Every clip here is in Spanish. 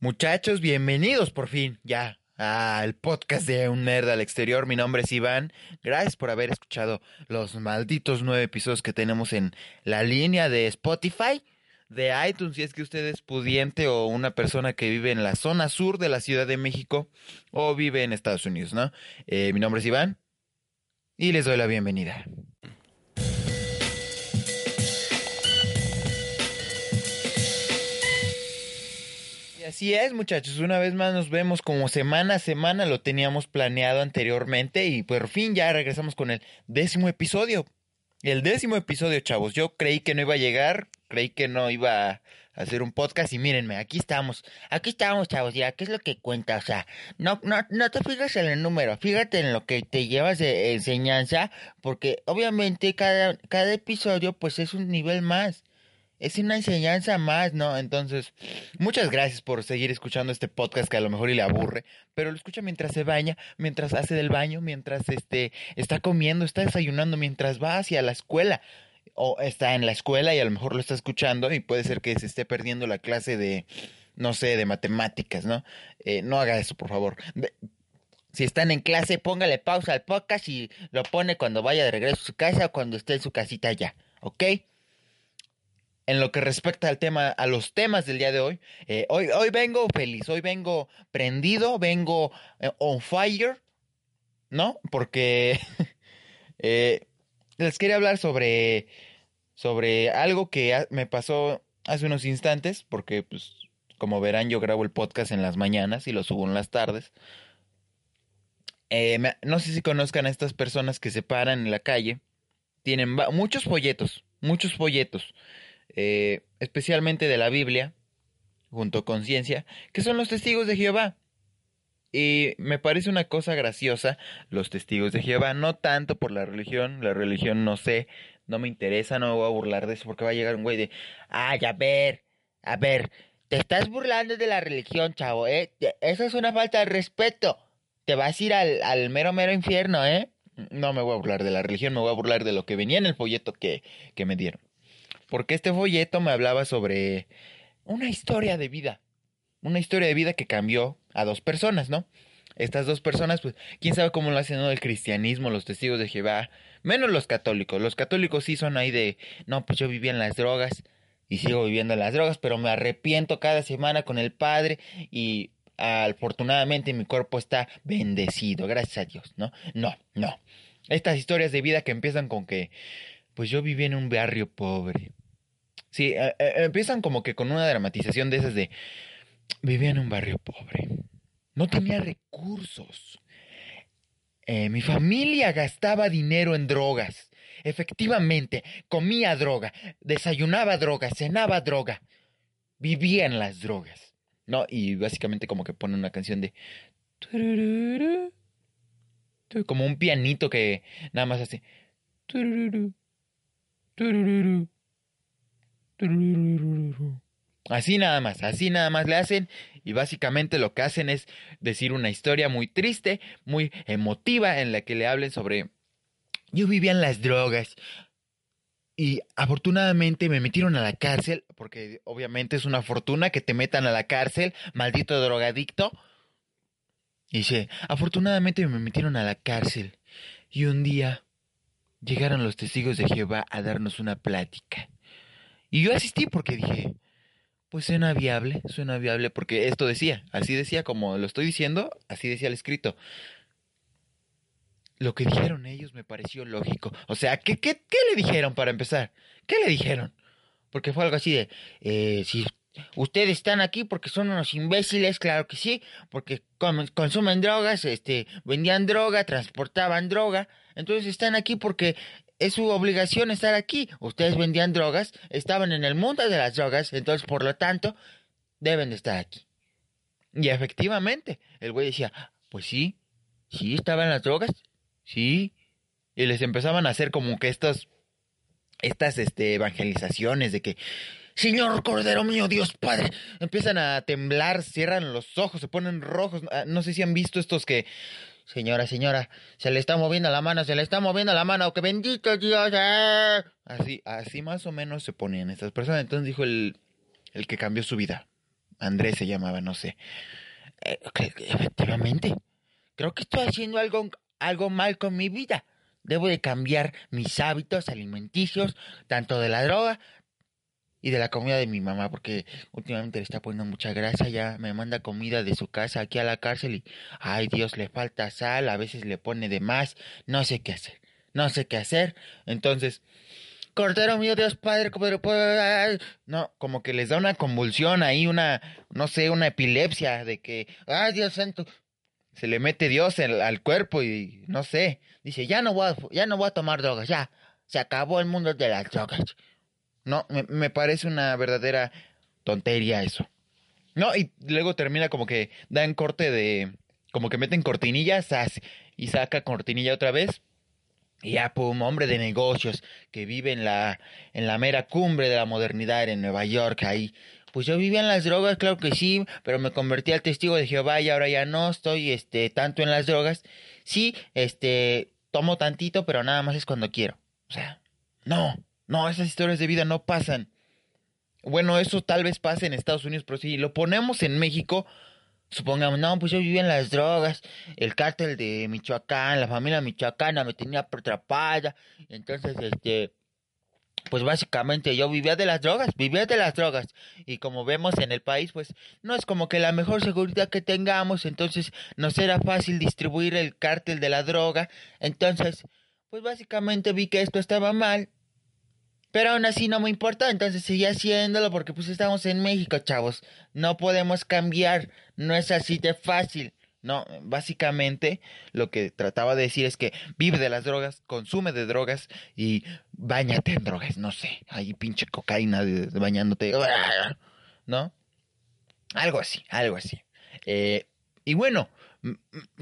Muchachos, bienvenidos por fin, ya, al podcast de Un Nerd al Exterior. Mi nombre es Iván. Gracias por haber escuchado los malditos nueve episodios que tenemos en la línea de Spotify, de iTunes, si es que usted es pudiente o una persona que vive en la zona sur de la Ciudad de México o vive en Estados Unidos, ¿no? Eh, mi nombre es Iván y les doy la bienvenida. Así es, muchachos. Una vez más nos vemos como semana a semana. Lo teníamos planeado anteriormente y por fin ya regresamos con el décimo episodio. El décimo episodio, chavos. Yo creí que no iba a llegar, creí que no iba a hacer un podcast y mírenme, aquí estamos. Aquí estamos, chavos. Ya, ¿qué es lo que cuenta? O sea, no, no, no te fijas en el número, fíjate en lo que te llevas de enseñanza, porque obviamente cada, cada episodio pues es un nivel más es una enseñanza más, ¿no? Entonces, muchas gracias por seguir escuchando este podcast que a lo mejor y le aburre, pero lo escucha mientras se baña, mientras hace del baño, mientras este está comiendo, está desayunando, mientras va hacia la escuela o está en la escuela y a lo mejor lo está escuchando y puede ser que se esté perdiendo la clase de no sé, de matemáticas, ¿no? Eh, no haga eso, por favor. Si están en clase, póngale pausa al podcast y lo pone cuando vaya de regreso a su casa o cuando esté en su casita ya, ¿ok? En lo que respecta al tema, a los temas del día de hoy, eh, hoy, hoy vengo feliz, hoy vengo prendido, vengo eh, on fire, ¿no? Porque eh, les quería hablar sobre, sobre algo que me pasó hace unos instantes, porque pues como verán yo grabo el podcast en las mañanas y lo subo en las tardes. No sé si conozcan a estas personas que se paran en la calle, tienen muchos folletos, muchos folletos eh, especialmente de la Biblia, junto con ciencia, que son los testigos de Jehová. Y me parece una cosa graciosa los testigos de Jehová, no tanto por la religión, la religión no sé, no me interesa, no me voy a burlar de eso porque va a llegar un güey de, ay, a ver, a ver, te estás burlando de la religión, chavo, ¿eh? Eso es una falta de respeto. Te vas a ir al, al mero, mero infierno, ¿eh? No me voy a burlar de la religión, me voy a burlar de lo que venía en el folleto que, que me dieron porque este folleto me hablaba sobre una historia de vida, una historia de vida que cambió a dos personas, ¿no? Estas dos personas, pues, quién sabe cómo lo hacen, ¿no? El cristianismo, los testigos de Jehová, menos los católicos. Los católicos sí son ahí de, no, pues yo vivía en las drogas y sigo viviendo en las drogas, pero me arrepiento cada semana con el Padre y afortunadamente mi cuerpo está bendecido, gracias a Dios, ¿no? No, no. Estas historias de vida que empiezan con que, pues yo viví en un barrio pobre, Sí, eh, eh, empiezan como que con una dramatización de esas de vivía en un barrio pobre, no tenía recursos. Eh, mi familia gastaba dinero en drogas. Efectivamente, comía droga, desayunaba droga, cenaba droga, vivía en las drogas. ¿No? Y básicamente como que pone una canción de... Como un pianito que nada más hace... Así nada más, así nada más le hacen y básicamente lo que hacen es decir una historia muy triste, muy emotiva en la que le hablen sobre yo vivía en las drogas y afortunadamente me metieron a la cárcel porque obviamente es una fortuna que te metan a la cárcel, maldito drogadicto. Y dice, afortunadamente me metieron a la cárcel y un día llegaron los testigos de Jehová a darnos una plática. Y yo asistí porque dije, pues suena viable, suena viable, porque esto decía, así decía como lo estoy diciendo, así decía el escrito. Lo que dijeron ellos me pareció lógico. O sea, ¿qué, qué, qué le dijeron para empezar? ¿Qué le dijeron? Porque fue algo así de, eh, si ustedes están aquí porque son unos imbéciles, claro que sí, porque consumen drogas, este, vendían droga, transportaban droga, entonces están aquí porque es su obligación estar aquí. Ustedes vendían drogas, estaban en el mundo de las drogas, entonces por lo tanto deben de estar aquí. Y efectivamente, el güey decía, pues sí, sí, estaban las drogas, sí. Y les empezaban a hacer como que estas, estas este, evangelizaciones de que, Señor Cordero mío, Dios Padre, empiezan a temblar, cierran los ojos, se ponen rojos. Ah, no sé si han visto estos que Señora, señora, se le está moviendo la mano, se le está moviendo la mano, que bendito Dios. Eh. Así, así más o menos se ponían estas personas. Entonces dijo el, el que cambió su vida. Andrés se llamaba, no sé. Eh, efectivamente, creo que estoy haciendo algo, algo mal con mi vida. Debo de cambiar mis hábitos alimenticios, tanto de la droga y de la comida de mi mamá, porque últimamente le está poniendo mucha grasa, ya me manda comida de su casa aquí a la cárcel y, ay Dios, le falta sal, a veces le pone de más, no sé qué hacer, no sé qué hacer, entonces, Cordero mío, Dios Padre, no, como que les da una convulsión ahí, una, no sé, una epilepsia de que, ay Dios santo, se le mete Dios al cuerpo y no sé, dice, ya no voy ya no voy a tomar drogas, ya, se acabó el mundo de las drogas. No, me, parece una verdadera tontería eso. No, y luego termina como que dan corte de. Como que meten cortinillas y saca cortinilla otra vez. Y ya, pum, hombre de negocios que vive en la, en la mera cumbre de la modernidad en Nueva York, ahí. Pues yo vivía en las drogas, claro que sí, pero me convertí al testigo de Jehová y ahora ya no estoy, este, tanto en las drogas. Sí, este, tomo tantito, pero nada más es cuando quiero. O sea, no. No, esas historias de vida no pasan. Bueno, eso tal vez pase en Estados Unidos, pero si lo ponemos en México, supongamos, no, pues yo vivía en las drogas, el cártel de Michoacán, la familia michoacana me tenía atrapada, entonces, este, pues básicamente yo vivía de las drogas, vivía de las drogas. Y como vemos en el país, pues no es como que la mejor seguridad que tengamos, entonces no será fácil distribuir el cártel de la droga. Entonces, pues básicamente vi que esto estaba mal pero aún así no me importa, entonces seguí haciéndolo porque pues estamos en México, chavos. No podemos cambiar, no es así de fácil. No, básicamente lo que trataba de decir es que vive de las drogas, consume de drogas y bañate en drogas, no sé, ahí pinche cocaína bañándote, ¿no? Algo así, algo así. Eh, y bueno,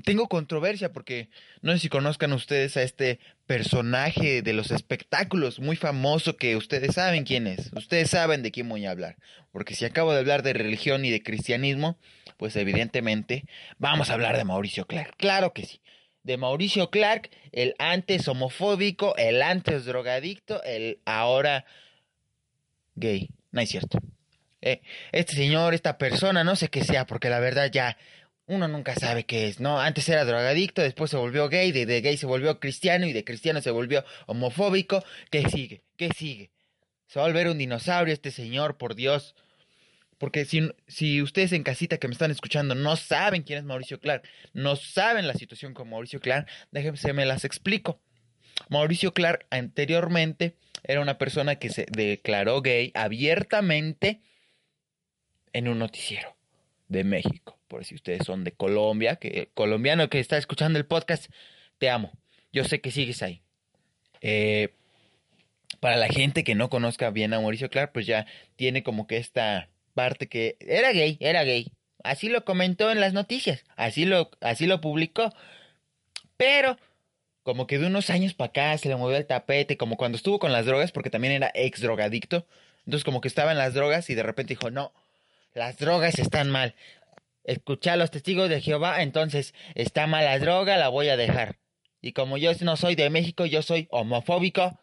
tengo controversia porque no sé si conozcan ustedes a este personaje de los espectáculos muy famoso que ustedes saben quién es. Ustedes saben de quién voy a hablar. Porque si acabo de hablar de religión y de cristianismo, pues evidentemente vamos a hablar de Mauricio Clark. Claro que sí. De Mauricio Clark, el antes homofóbico, el antes drogadicto, el ahora gay. No es cierto. Eh, este señor, esta persona, no sé qué sea, porque la verdad ya uno nunca sabe qué es, ¿no? Antes era drogadicto, después se volvió gay, de, gay se volvió cristiano y de cristiano se volvió homofóbico. ¿Qué sigue? ¿Qué sigue? Se va a volver un dinosaurio este señor, por Dios. Porque si, si ustedes en casita que me están escuchando no saben quién es Mauricio Clark, no saben la situación con Mauricio Clark, déjenme me las explico. Mauricio Clark anteriormente era una persona que se declaró gay abiertamente en un noticiero de México. Por si ustedes son de Colombia, que colombiano que está escuchando el podcast, te amo. Yo sé que sigues ahí. Eh, para la gente que no conozca bien a Mauricio Clark, pues ya tiene como que esta parte que era gay, era gay. Así lo comentó en las noticias, así lo, así lo publicó. Pero como que de unos años para acá se le movió el tapete, como cuando estuvo con las drogas, porque también era ex drogadicto. Entonces como que estaba en las drogas y de repente dijo, no, las drogas están mal. Escuché a los testigos de Jehová, entonces está mal la droga, la voy a dejar. Y como yo no soy de México, yo soy homofóbico,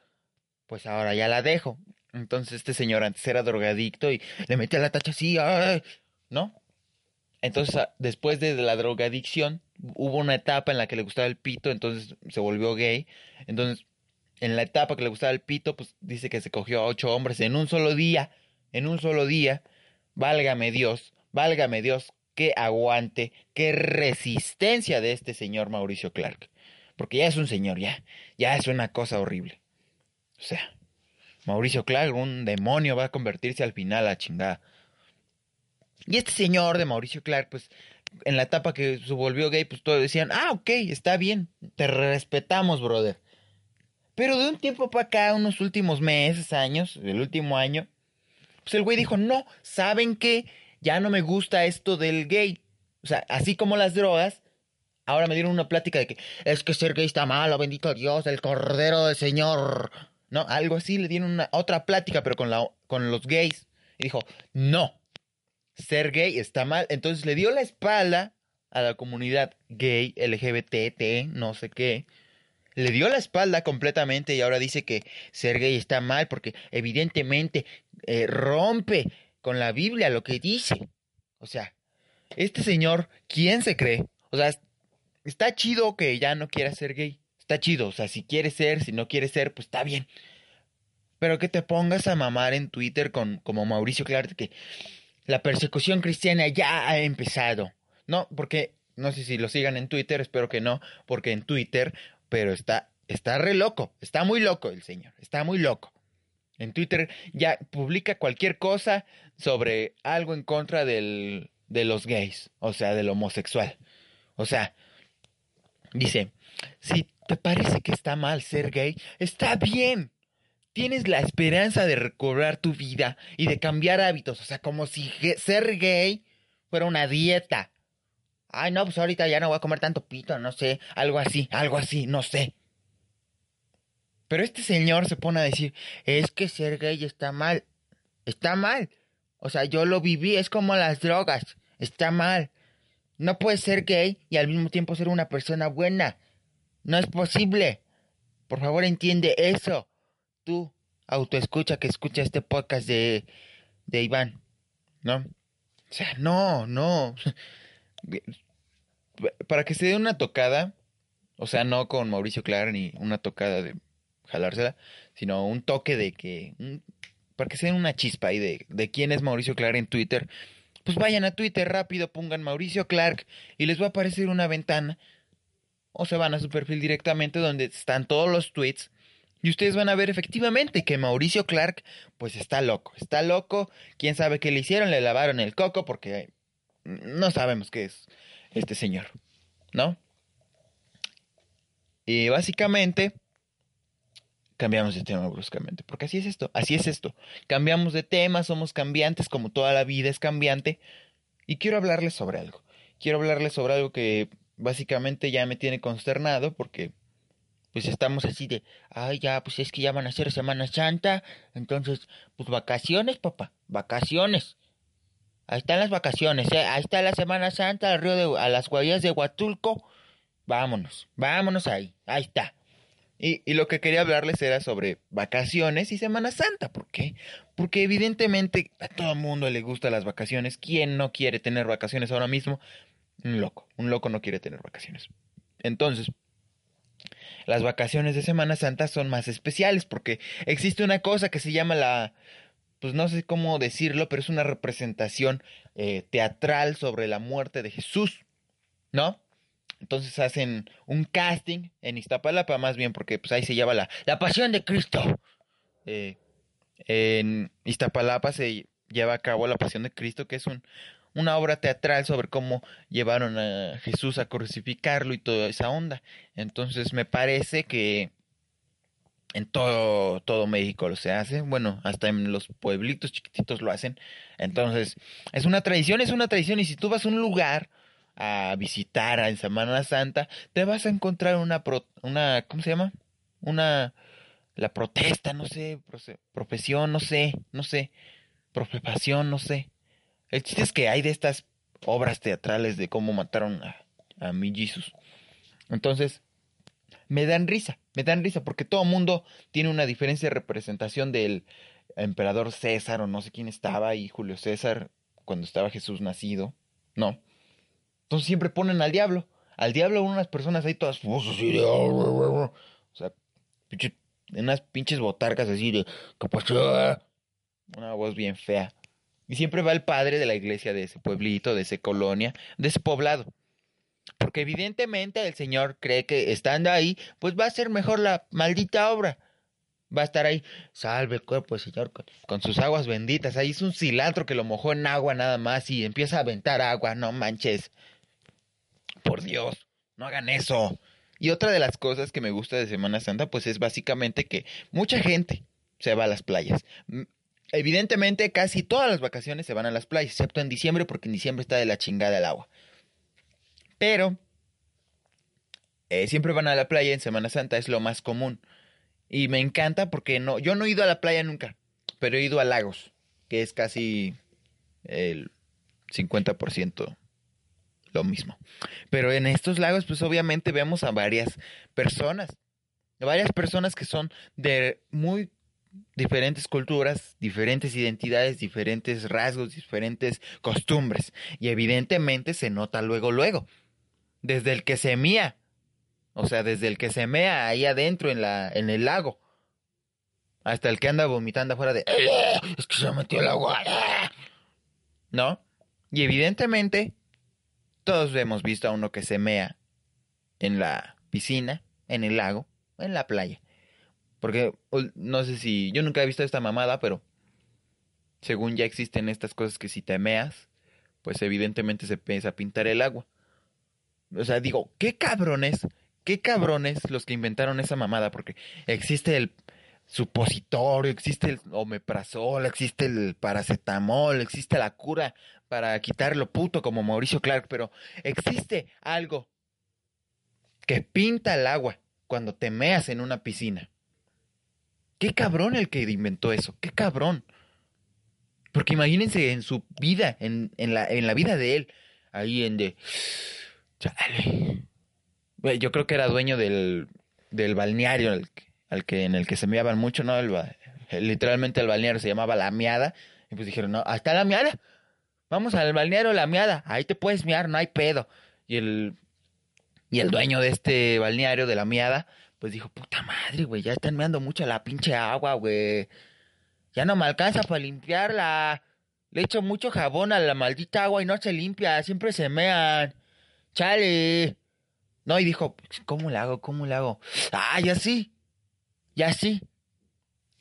pues ahora ya la dejo. Entonces este señor antes era drogadicto y le metía la tacha así, ¿no? Entonces ah, después de la drogadicción hubo una etapa en la que le gustaba el pito, entonces se volvió gay. Entonces en la etapa que le gustaba el pito, pues dice que se cogió a ocho hombres en un solo día, en un solo día. Válgame Dios, válgame Dios, qué aguante, qué resistencia de este señor Mauricio Clark. Porque ya es un señor, ya, ya es una cosa horrible. O sea, Mauricio Clark, un demonio, va a convertirse al final a chingada. Y este señor de Mauricio Clark, pues, en la etapa que se volvió gay, pues todos decían, ah, ok, está bien, te respetamos, brother. Pero de un tiempo para acá, unos últimos meses, años, el último año, pues el güey dijo, no, ¿saben qué? Ya no me gusta esto del gay. O sea, así como las drogas, ahora me dieron una plática de que es que ser gay está malo, bendito Dios, el cordero del Señor. No, algo así, le dieron una otra plática, pero con, la, con los gays. Y dijo, no, ser gay está mal. Entonces le dio la espalda a la comunidad gay, LGBT, no sé qué le dio la espalda completamente y ahora dice que ser gay está mal porque evidentemente eh, rompe con la Biblia lo que dice. O sea, este señor, ¿quién se cree? O sea, está chido que ya no quiera ser gay. Está chido, o sea, si quiere ser, si no quiere ser, pues está bien. Pero que te pongas a mamar en Twitter con, como Mauricio Clark, que la persecución cristiana ya ha empezado. No, porque no sé si lo sigan en Twitter, espero que no, porque en Twitter, pero está, está re loco, está muy loco el señor, está muy loco. En Twitter ya publica cualquier cosa sobre algo en contra del, de los gays, o sea, del homosexual. O sea, dice, si te parece que está mal ser gay, está bien. Tienes la esperanza de recobrar tu vida y de cambiar hábitos, o sea, como si ser gay fuera una dieta. Ay, no, pues ahorita ya no voy a comer tanto pito, no sé, algo así, algo así, no sé. Pero este señor se pone a decir, es que ser gay está mal. Está mal. O sea, yo lo viví, es como las drogas. Está mal. No puedes ser gay y al mismo tiempo ser una persona buena. No es posible. Por favor, entiende eso. Tú, autoescucha que escucha este podcast de, de Iván. ¿No? O sea, no, no. Para que se dé una tocada, o sea, no con Mauricio Clark ni una tocada de jalársela, sino un toque de que, para que se den una chispa ahí de, de quién es Mauricio Clark en Twitter, pues vayan a Twitter rápido, pongan Mauricio Clark y les va a aparecer una ventana. O se van a su perfil directamente donde están todos los tweets. Y ustedes van a ver efectivamente que Mauricio Clark pues está loco, está loco, quién sabe qué le hicieron, le lavaron el coco porque no sabemos qué es este señor, ¿no? Y básicamente cambiamos de tema bruscamente, porque así es esto, así es esto. Cambiamos de tema, somos cambiantes como toda la vida es cambiante. Y quiero hablarles sobre algo. Quiero hablarles sobre algo que básicamente ya me tiene consternado porque pues estamos así de, ay ya, pues es que ya van a ser Semana Santa, entonces, pues vacaciones, papá, vacaciones. Ahí están las vacaciones, ¿eh? ahí está la Semana Santa, al río de, a las guayas de Huatulco. Vámonos, vámonos ahí, ahí está. Y, lo que quería hablarles era sobre vacaciones y Semana Santa. ¿Por qué? Porque evidentemente a todo el mundo le gustan las vacaciones. ¿Quién no quiere tener vacaciones ahora mismo? Un loco. Un loco no quiere tener vacaciones. Entonces, las vacaciones de Semana Santa son más especiales porque existe una cosa que se llama la... Pues no sé cómo decirlo, pero es una representación eh, teatral sobre la muerte de Jesús. ¿No? Entonces hacen un casting en Iztapalapa, más bien porque pues ahí se llama la, la pasión de Cristo. Eh, en Iztapalapa se lleva a cabo la pasión de Cristo, que es un, una obra teatral sobre cómo llevaron a Jesús a crucificarlo y toda esa onda. Entonces me parece que en todo, todo México lo se hace, bueno, hasta en los pueblitos chiquititos lo hacen. Entonces, es una tradición, es una tradición, y si tú vas a un lugar a visitar en Semana Santa, te vas a encontrar una, una ¿cómo se llama? Una, la protesta, no sé, profesión, no sé, no sé, profepación, no sé. El chiste es que hay de estas obras teatrales de cómo mataron a, a mi Jesus. Entonces, me dan risa, me dan risa, porque todo mundo tiene una diferencia de representación del emperador César o no sé quién estaba y Julio César cuando estaba Jesús nacido, ¿no? Entonces siempre ponen al diablo. Al diablo unas personas ahí todas O sea, unas pinches botargas así de... Una voz bien fea. Y siempre va el padre de la iglesia de ese pueblito, de esa colonia, de ese poblado. Porque evidentemente el Señor cree que estando ahí, pues va a ser mejor la maldita obra. Va a estar ahí, salve cuerpo del Señor con, sus aguas benditas. Ahí es un cilantro que lo mojó en agua nada más y empieza a aventar agua, no manches. Por Dios, no hagan eso. Y otra de las cosas que me gusta de Semana Santa, pues es básicamente que mucha gente se va a las playas. Evidentemente, casi todas las vacaciones se van a las playas, excepto en diciembre, porque en diciembre está de la chingada el agua. Pero eh, siempre van a la playa en Semana Santa, es lo más común. Y me encanta porque no, yo no he ido a la playa nunca, pero he ido a lagos, que es casi el 50% lo mismo. Pero en estos lagos, pues obviamente vemos a varias personas, varias personas que son de muy diferentes culturas, diferentes identidades, diferentes rasgos, diferentes costumbres. Y evidentemente se nota luego, luego. Desde el que se mía. O sea, desde el que se mea ahí adentro en, la, en el lago. Hasta el que anda vomitando afuera de... Es que se metió el agua. ¿No? Y evidentemente todos hemos visto a uno que se mea en la piscina, en el lago, en la playa. Porque no sé si. Yo nunca he visto esta mamada, pero. Según ya existen estas cosas que si te meas, pues evidentemente se empieza a pintar el agua. O sea, digo, qué cabrones, qué cabrones los que inventaron esa mamada, porque existe el supositorio, existe el omeprazol, existe el paracetamol, existe la cura para quitar lo puto como Mauricio Clark, pero existe algo que pinta el agua cuando te meas en una piscina. Qué cabrón el que inventó eso, qué cabrón. Porque imagínense en su vida, en, la, en la vida de él, ahí en de... Chale. Yo creo que era dueño del, del balneario al, que, en el que se meaban mucho, ¿no? literalmente el balneario se llamaba La Miada. Y pues dijeron, no, hasta La Miada. Vamos al balneario La Miada. Ahí te puedes mear, no hay pedo. Y el y el dueño de este balneario de la miada, pues dijo, puta madre, güey, ya están meando mucho la pinche agua, güey. Ya no me alcanza para limpiarla. Le echo mucho jabón a la maldita agua y no se limpia, siempre se mean. Chale. No, y dijo, ¿cómo le hago? ¿Cómo le hago? Ah, ya sí. Ya sí.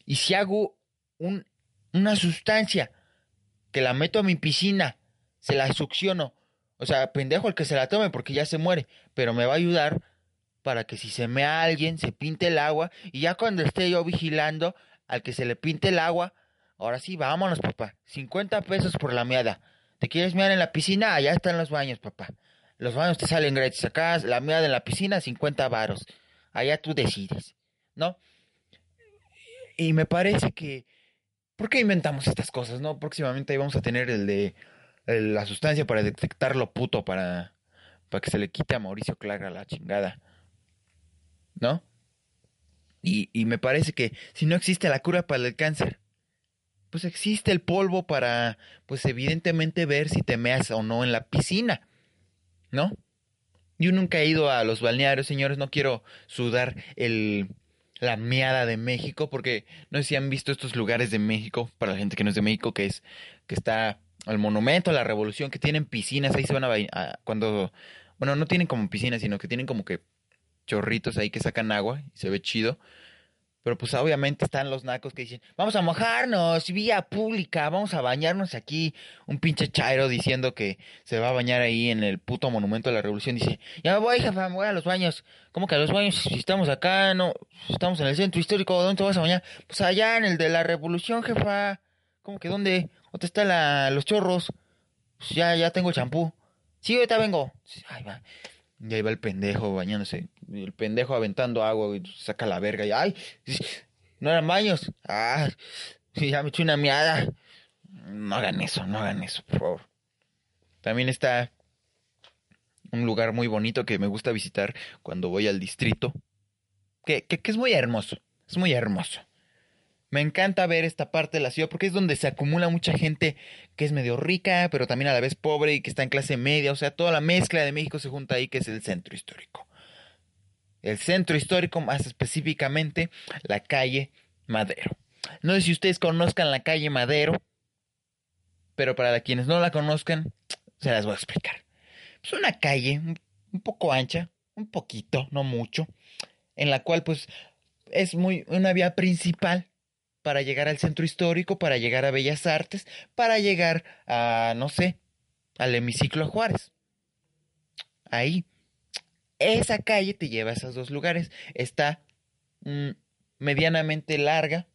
Y si hago un, una sustancia que la meto a mi piscina, se la succiono o sea, pendejo el que se la tome porque ya se muere, pero me va a ayudar para que si se me a alguien, se pinte el agua y ya cuando esté yo vigilando al que se le pinte el agua, ahora sí, vámonos, papá. 50 pesos por la meada. ¿Te quieres mear en la piscina? Allá están los baños, papá. Los baños te salen gratis. Acá la meada en la piscina, 50 varos. Allá tú decides, ¿no? Y me parece que... ¿Por qué inventamos estas cosas, no? Próximamente ahí vamos a tener el de la sustancia para detectar lo puto, para, para que se le quite a Mauricio Clara la chingada. ¿No? Y, y me parece que si no existe la cura para el cáncer, pues existe el polvo para, pues evidentemente ver si te meas o no en la piscina. ¿No? Yo nunca he ido a los balnearios, señores, no quiero sudar el, la meada de México, porque no sé si han visto estos lugares de México, para la gente que no es de México, que es, que está al monumento a la revolución, que tienen piscinas, ahí se van a, cuando, bueno, no tienen como piscinas, sino que tienen como que chorritos ahí que sacan agua y se ve chido. Pero pues obviamente están los nacos que dicen, vamos a mojarnos, vía pública, vamos a bañarnos aquí. Un pinche chairo diciendo que se va a bañar ahí en el puto monumento de la revolución. Dice, ya voy, jefa, me voy a los baños. ¿Cómo que a los baños? Si estamos acá, no, estamos en el centro histórico, ¿dónde te vas a bañar? Pues allá en el de la revolución, jefa. ¿Cómo que dónde? ¿Dónde están los chorros? Pues ya, ya tengo el champú. Sí, ahorita vengo. Ay, va. Y ahí va el pendejo bañándose. El pendejo aventando agua y saca la verga. Y, ay, no eran baños. Ah, ya me eché una miada. No hagan eso, no hagan eso, por favor. También está un lugar muy bonito que me gusta visitar cuando voy al distrito. Que, que, que es muy hermoso. Es muy hermoso. Me encanta ver esta parte de la ciudad porque es donde se acumula mucha gente que es medio rica, pero también a la vez pobre y que está en clase media. O sea, toda la mezcla de México se junta ahí, que es el centro histórico. El centro histórico, más específicamente, la calle Madero. No sé si ustedes conozcan la calle Madero, pero para quienes no la conozcan, se las voy a explicar. Es una calle un poco ancha, un poquito, no mucho, en la cual pues es muy una vía principal para llegar al centro histórico, para llegar a Bellas Artes, para llegar a, no sé, al hemiciclo Juárez. Ahí. Esa calle te lleva a esos dos lugares. Está mm, medianamente larga,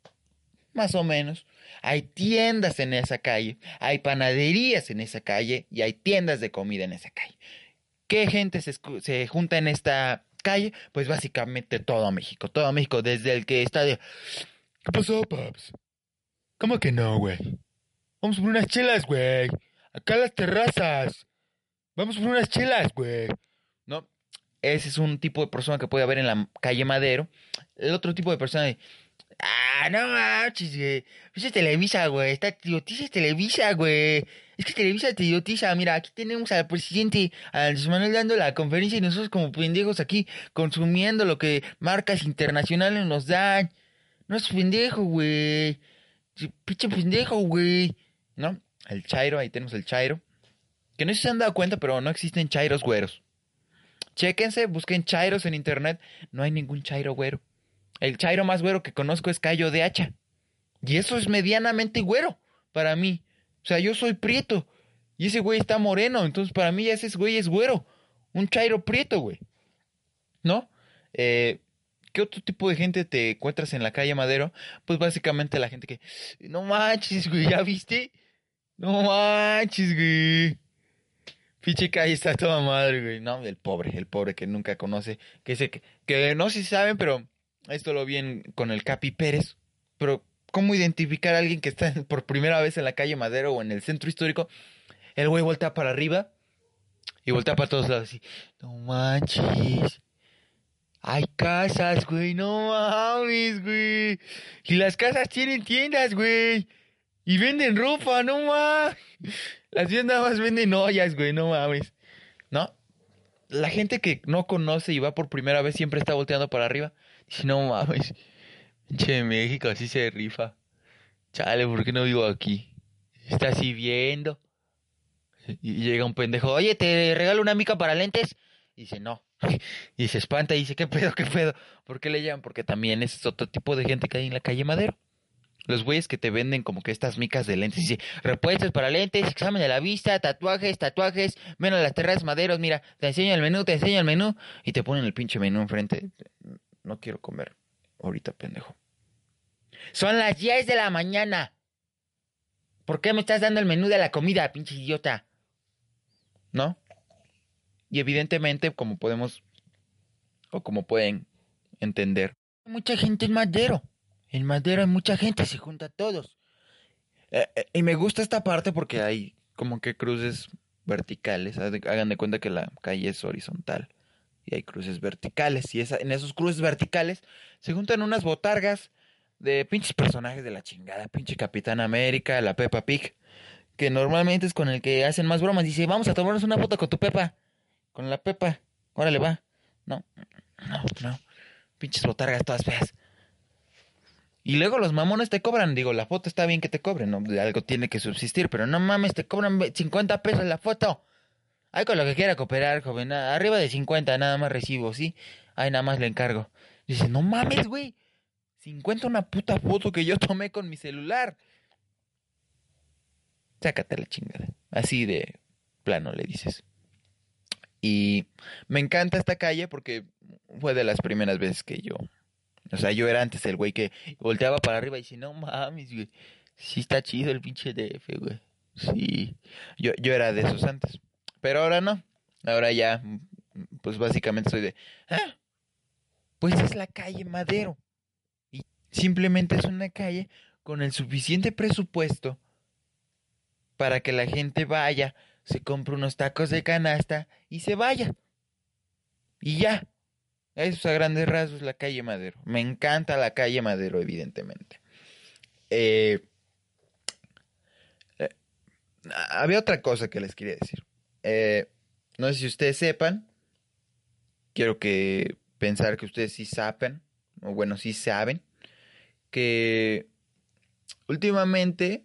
más o menos. Hay tiendas en esa calle, hay panaderías en esa calle y hay tiendas de comida en esa calle. ¿Qué gente se, se junta en esta calle? Pues básicamente todo México, todo México, desde el que está de ¿Qué pasó, paps? ¿Cómo que no, güey? Vamos por unas chelas, güey. Acá las terrazas. Vamos por unas chelas, güey. Ese es un tipo de persona que puede haber en la calle Madero. El otro tipo de persona Ah, no manches, güey. Es Televisa, güey. Está idiotiza Televisa, güey. Es que Televisa te idiotiza. Mira, aquí tenemos al presidente Andrés Manuel dando la conferencia y nosotros como pendejos aquí consumiendo lo que marcas internacionales nos dan. No es pendejo, güey. Pinche pendejo, güey. ¿No? El Chairo, ahí tenemos el Chairo. Que no sé si se han dado cuenta, pero no existen Chairos güeros. Chéquense, busquen Chairos en internet. No hay ningún Chairo güero. El Chairo más güero que conozco es Cayo de Hacha. Y eso es medianamente güero para mí. O sea, yo soy prieto. Y ese güey está moreno. Entonces, para mí, ese güey es güero. Un Chairo prieto, güey. ¿No? Eh, ¿Qué otro tipo de gente te encuentras en la calle Madero? Pues básicamente la gente que. No manches, güey, ¿ya viste? No manches, güey. Pinche calle está toda madre, güey. No, el pobre, el pobre que nunca conoce. Que, que, que no sé si saben, pero esto lo vi con el Capi Pérez, pero ¿cómo identificar a alguien que está por primera vez en la calle Madero o en el centro histórico? El güey voltea para arriba y voltea para todos lados así. No manches. Hay casas, güey, no mames, güey. Y las casas tienen tiendas, güey. Y venden ropa, no mames. Las tiendas más venden ollas, güey, no mames. ¿No? La gente que no conoce y va por primera vez siempre está volteando para arriba. No mames. Che, México así se rifa. Chale, ¿por qué no vivo aquí? Está así viendo. Y llega un pendejo, oye, ¿te regalo una mica para lentes? Y dice, no. Y se espanta y dice, ¿qué pedo, qué pedo? ¿Por qué le llaman? Porque también es otro tipo de gente que hay en la calle Madero. Los güeyes que te venden como que estas micas de lentes. Dice, repuestos para lentes, examen de la vista, tatuajes, tatuajes, menos las terras maderos, mira, te enseño el menú, te enseño el menú. Y te ponen el pinche menú enfrente. No quiero comer ahorita, pendejo. Son las 10 de la mañana. ¿Por qué me estás dando el menú de la comida, pinche idiota? ¿No? Y evidentemente, como podemos, o como pueden entender, mucha gente en Madero. En Madero hay mucha gente, se junta todos. Eh, eh, y me gusta esta parte porque hay como que cruces verticales. Hagan de cuenta que la calle es horizontal y hay cruces verticales. Y esa, en esos cruces verticales se juntan unas botargas de pinches personajes de la chingada. Pinche Capitán América, la Peppa Pig. Que normalmente es con el que hacen más bromas. Dice, vamos a tomarnos una foto con tu Pepa. Con la Pepa. Órale, va. No, no, no. Pinches botargas todas feas. Y luego los mamones te cobran. Digo, la foto está bien que te cobren. Algo tiene que subsistir. Pero no mames, te cobran 50 pesos la foto. Ay, con lo que quiera cooperar, joven. Arriba de 50, nada más recibo, ¿sí? Ay, nada más le encargo. Dice, no mames, güey. 50 una puta foto que yo tomé con mi celular. Sácate la chingada. Así de plano le dices. Y me encanta esta calle porque fue de las primeras veces que yo. O sea, yo era antes el güey que volteaba para arriba y dice, no mames, güey. Sí está chido el pinche DF, güey. Sí. Yo, yo era de esos antes. Pero ahora no. Ahora ya, pues básicamente soy de, ah, pues es la calle Madero. Y simplemente es una calle con el suficiente presupuesto para que la gente vaya, se compre unos tacos de canasta y se vaya. Y ya. Eso es a grandes rasgos la calle Madero. Me encanta la calle Madero, evidentemente. Eh, eh, había otra cosa que les quería decir. Eh, no sé si ustedes sepan. Quiero que pensar que ustedes sí saben, o bueno, sí saben, que últimamente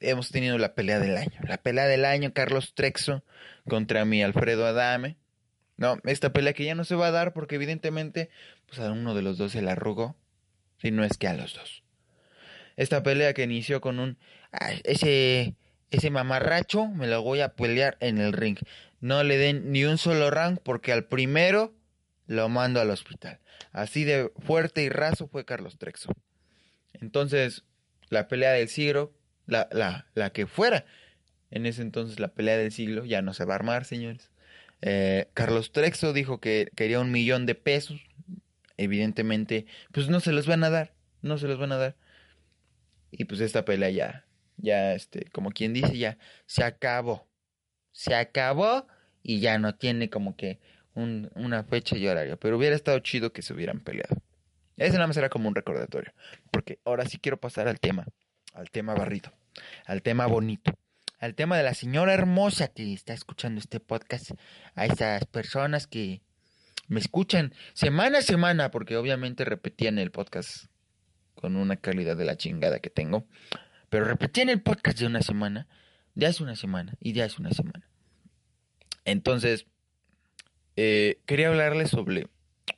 hemos tenido la pelea del año. La pelea del año, Carlos Trexo contra mi Alfredo Adame. No, esta pelea que ya no se va a dar porque evidentemente pues a uno de los dos se la arrugó, si no es que a los dos. Esta pelea que inició con un ese ese mamarracho me lo voy a pelear en el ring. No le den ni un solo rank porque al primero lo mando al hospital. Así de fuerte y raso fue Carlos Trexo. Entonces, la pelea del siglo, la, la, la que fuera, en ese entonces la pelea del siglo ya no se va a armar, señores. Eh, Carlos Trexo dijo que quería un millón de pesos. Evidentemente, pues no se los van a dar, no se los van a dar. Y pues esta pelea ya, ya, este, como quien dice, ya se acabó. Se acabó y ya no tiene como que un, una fecha y horario. Pero hubiera estado chido que se hubieran peleado. Ese nada más era como un recordatorio. Porque ahora sí quiero pasar al tema. Al tema barrido. Al tema bonito. Al tema de la señora hermosa que está escuchando este podcast. A esas personas que me escuchan semana a semana. Porque obviamente repetían el podcast con una calidad de la chingada que tengo. Pero repetían el podcast de una semana. De hace una semana. Y de hace una semana. Entonces, eh, quería hablarles sobre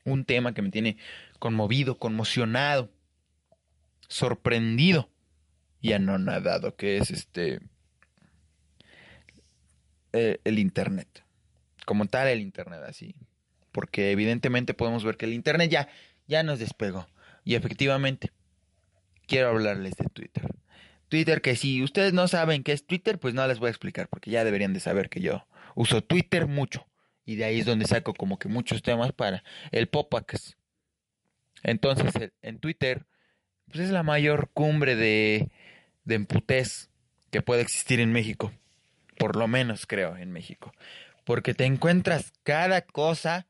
un tema que me tiene conmovido, conmocionado, sorprendido y anonadado, que es este eh, el internet. Como tal el internet así, porque evidentemente podemos ver que el internet ya ya nos despegó y efectivamente quiero hablarles de Twitter. Twitter que si ustedes no saben qué es Twitter, pues no les voy a explicar porque ya deberían de saber que yo uso Twitter mucho y de ahí es donde saco como que muchos temas para el Popax. Entonces, en Twitter, pues es la mayor cumbre de, de emputez que puede existir en México. Por lo menos creo en México. Porque te encuentras cada cosa.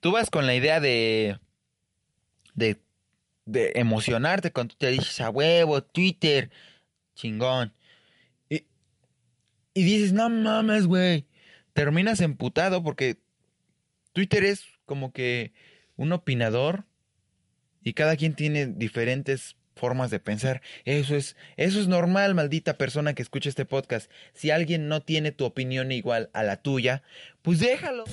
Tú vas con la idea de. de. de emocionarte cuando te dices a huevo, Twitter, chingón. Y, y dices, no mames, güey terminas emputado porque Twitter es como que un opinador y cada quien tiene diferentes formas de pensar. Eso es eso es normal, maldita persona que escucha este podcast. Si alguien no tiene tu opinión igual a la tuya, pues déjalo.